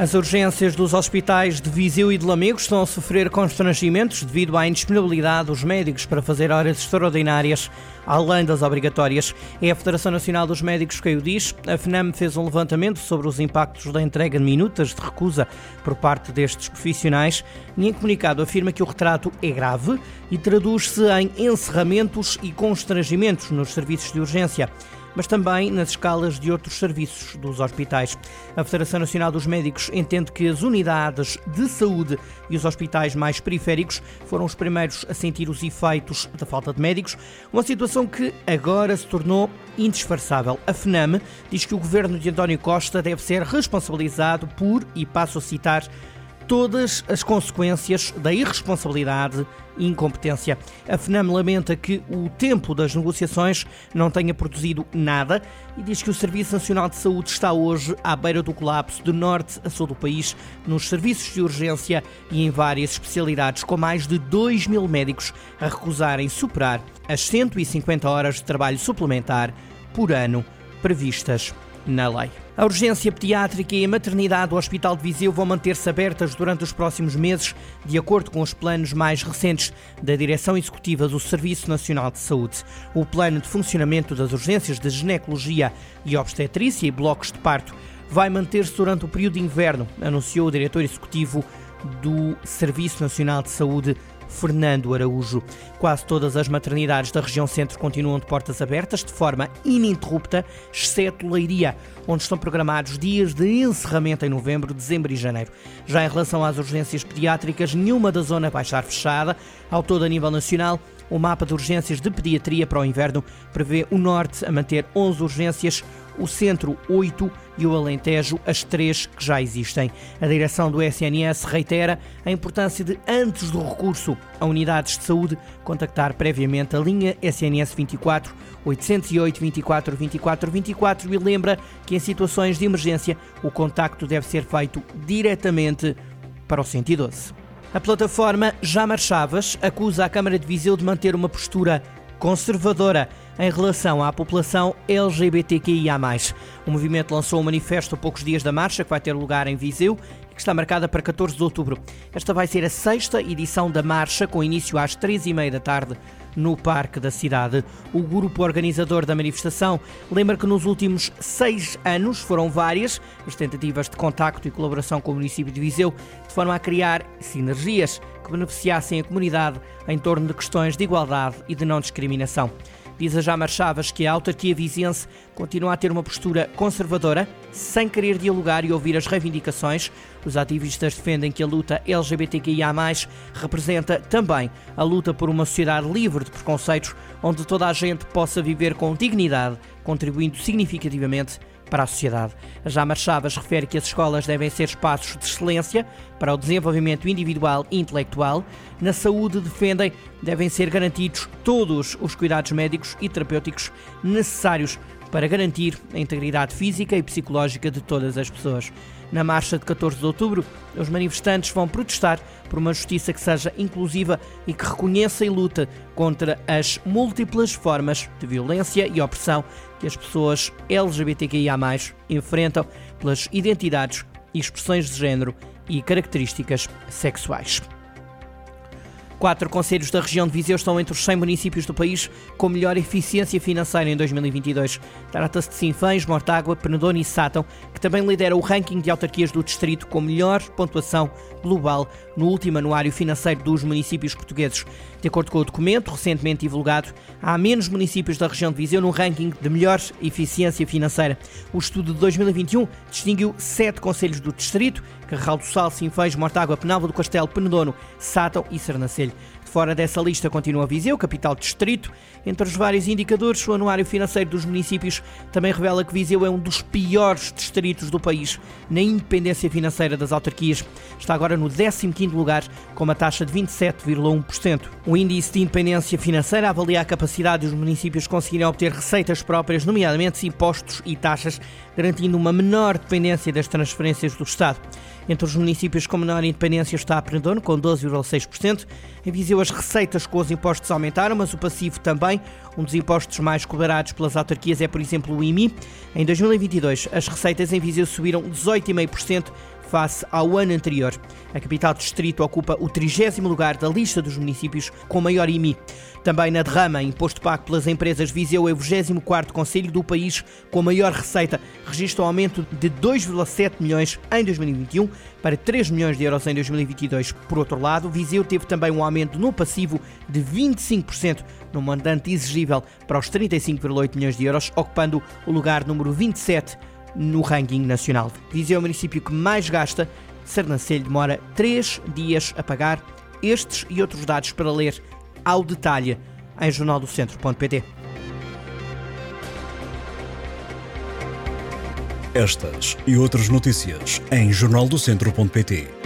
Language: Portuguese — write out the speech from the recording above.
As urgências dos hospitais de Viseu e de Lamego estão a sofrer constrangimentos devido à indisponibilidade dos médicos para fazer horas extraordinárias, além das obrigatórias. É a Federação Nacional dos Médicos que o diz. A FNAM fez um levantamento sobre os impactos da entrega de minutas de recusa por parte destes profissionais e em comunicado afirma que o retrato é grave e traduz-se em encerramentos e constrangimentos nos serviços de urgência mas também nas escalas de outros serviços dos hospitais. A Federação Nacional dos Médicos entende que as unidades de saúde e os hospitais mais periféricos foram os primeiros a sentir os efeitos da falta de médicos, uma situação que agora se tornou indisfarçável. A FNAM diz que o governo de António Costa deve ser responsabilizado por, e passo a citar, todas as consequências da irresponsabilidade e incompetência. A FNAM lamenta que o tempo das negociações não tenha produzido nada e diz que o Serviço Nacional de Saúde está hoje à beira do colapso de norte a sul do país, nos serviços de urgência e em várias especialidades, com mais de 2 mil médicos a recusarem superar as 150 horas de trabalho suplementar por ano previstas na lei. A urgência pediátrica e a maternidade do Hospital de Viseu vão manter-se abertas durante os próximos meses, de acordo com os planos mais recentes da Direção Executiva do Serviço Nacional de Saúde. O plano de funcionamento das urgências de ginecologia e obstetrícia e blocos de parto vai manter-se durante o período de inverno, anunciou o diretor executivo do Serviço Nacional de Saúde, Fernando Araújo. Quase todas as maternidades da região centro continuam de portas abertas de forma ininterrupta, exceto Leiria, onde estão programados dias de encerramento em novembro, dezembro e janeiro. Já em relação às urgências pediátricas, nenhuma da zona vai estar fechada. Ao todo, a nível nacional, o mapa de urgências de pediatria para o inverno prevê o Norte a manter 11 urgências, o Centro 8 e o Alentejo as três que já existem. A direção do SNS reitera a importância de, antes do recurso a unidades de saúde, contactar previamente a linha SNS 24 808 24 24 24 e lembra que em situações de emergência o contacto deve ser feito diretamente para o 112. A plataforma Já Marchavas acusa a Câmara de Viseu de manter uma postura conservadora em relação à população LGBTQIA. O movimento lançou um manifesto a poucos dias da marcha, que vai ter lugar em Viseu e que está marcada para 14 de outubro. Esta vai ser a sexta edição da marcha, com início às três e meia da tarde no Parque da Cidade. O grupo organizador da manifestação lembra que nos últimos seis anos foram várias as tentativas de contacto e colaboração com o município de Viseu, de forma a criar sinergias que beneficiassem a comunidade em torno de questões de igualdade e de não discriminação. Diz a Jamar Chaves que a autarquia viziense continua a ter uma postura conservadora, sem querer dialogar e ouvir as reivindicações. Os ativistas defendem que a luta LGBTQIA+, representa também a luta por uma sociedade livre de preconceitos, onde toda a gente possa viver com dignidade, contribuindo significativamente para a sociedade. A Jamar Chaves refere que as escolas devem ser espaços de excelência para o desenvolvimento individual e intelectual. Na saúde, defendem, devem ser garantidos todos os cuidados médicos e terapêuticos necessários para garantir a integridade física e psicológica de todas as pessoas. Na marcha de 14 de outubro, os manifestantes vão protestar por uma justiça que seja inclusiva e que reconheça e luta contra as múltiplas formas de violência e opressão que as pessoas LGBTQIA enfrentam pelas identidades expressões de género e características sexuais. Quatro conselhos da região de Viseu estão entre os 100 municípios do país com melhor eficiência financeira em 2022. Trata-se de Sinfãs, Mortágua, Penedono e Sátão, que também lidera o ranking de autarquias do distrito com melhor pontuação global no último anuário financeiro dos municípios portugueses. De acordo com o documento recentemente divulgado, há menos municípios da região de Viseu no ranking de melhor eficiência financeira. O estudo de 2021 distinguiu sete conselhos do distrito, Carral do Sal, Sinfãs, Mortágua, Penalva do Castelo, Penedono, Sátão e Sernancelho. Fora dessa lista continua Viseu, capital distrito. Entre os vários indicadores, o anuário financeiro dos municípios também revela que Viseu é um dos piores distritos do país na independência financeira das autarquias. Está agora no 15º lugar, com uma taxa de 27,1%. O índice de independência financeira avalia a capacidade dos municípios conseguirem obter receitas próprias, nomeadamente impostos e taxas, garantindo uma menor dependência das transferências do Estado. Entre os municípios com menor independência está a Prendono, com 12,6%. Em Viseu as receitas com os impostos aumentaram, mas o passivo também. Um dos impostos mais cobrados pelas autarquias é, por exemplo, o IMI. Em 2022, as receitas em Viseu subiram 18,5%, face ao ano anterior. A capital distrito ocupa o 30 lugar da lista dos municípios com maior IMI. Também na derrama, imposto pago pelas empresas, Viseu é o 24º conselho do país com maior receita, registra um aumento de 2,7 milhões em 2021 para 3 milhões de euros em 2022. Por outro lado, Viseu teve também um aumento no passivo de 25% no mandante exigível para os 35,8 milhões de euros, ocupando o lugar número 27 no ranking nacional. Viseu é o município que mais gasta. Sernancelho demora três dias a pagar. Estes e outros dados para ler ao detalhe em jornaldocentro.pt. Estas e outras notícias em jornaldocentro.pt.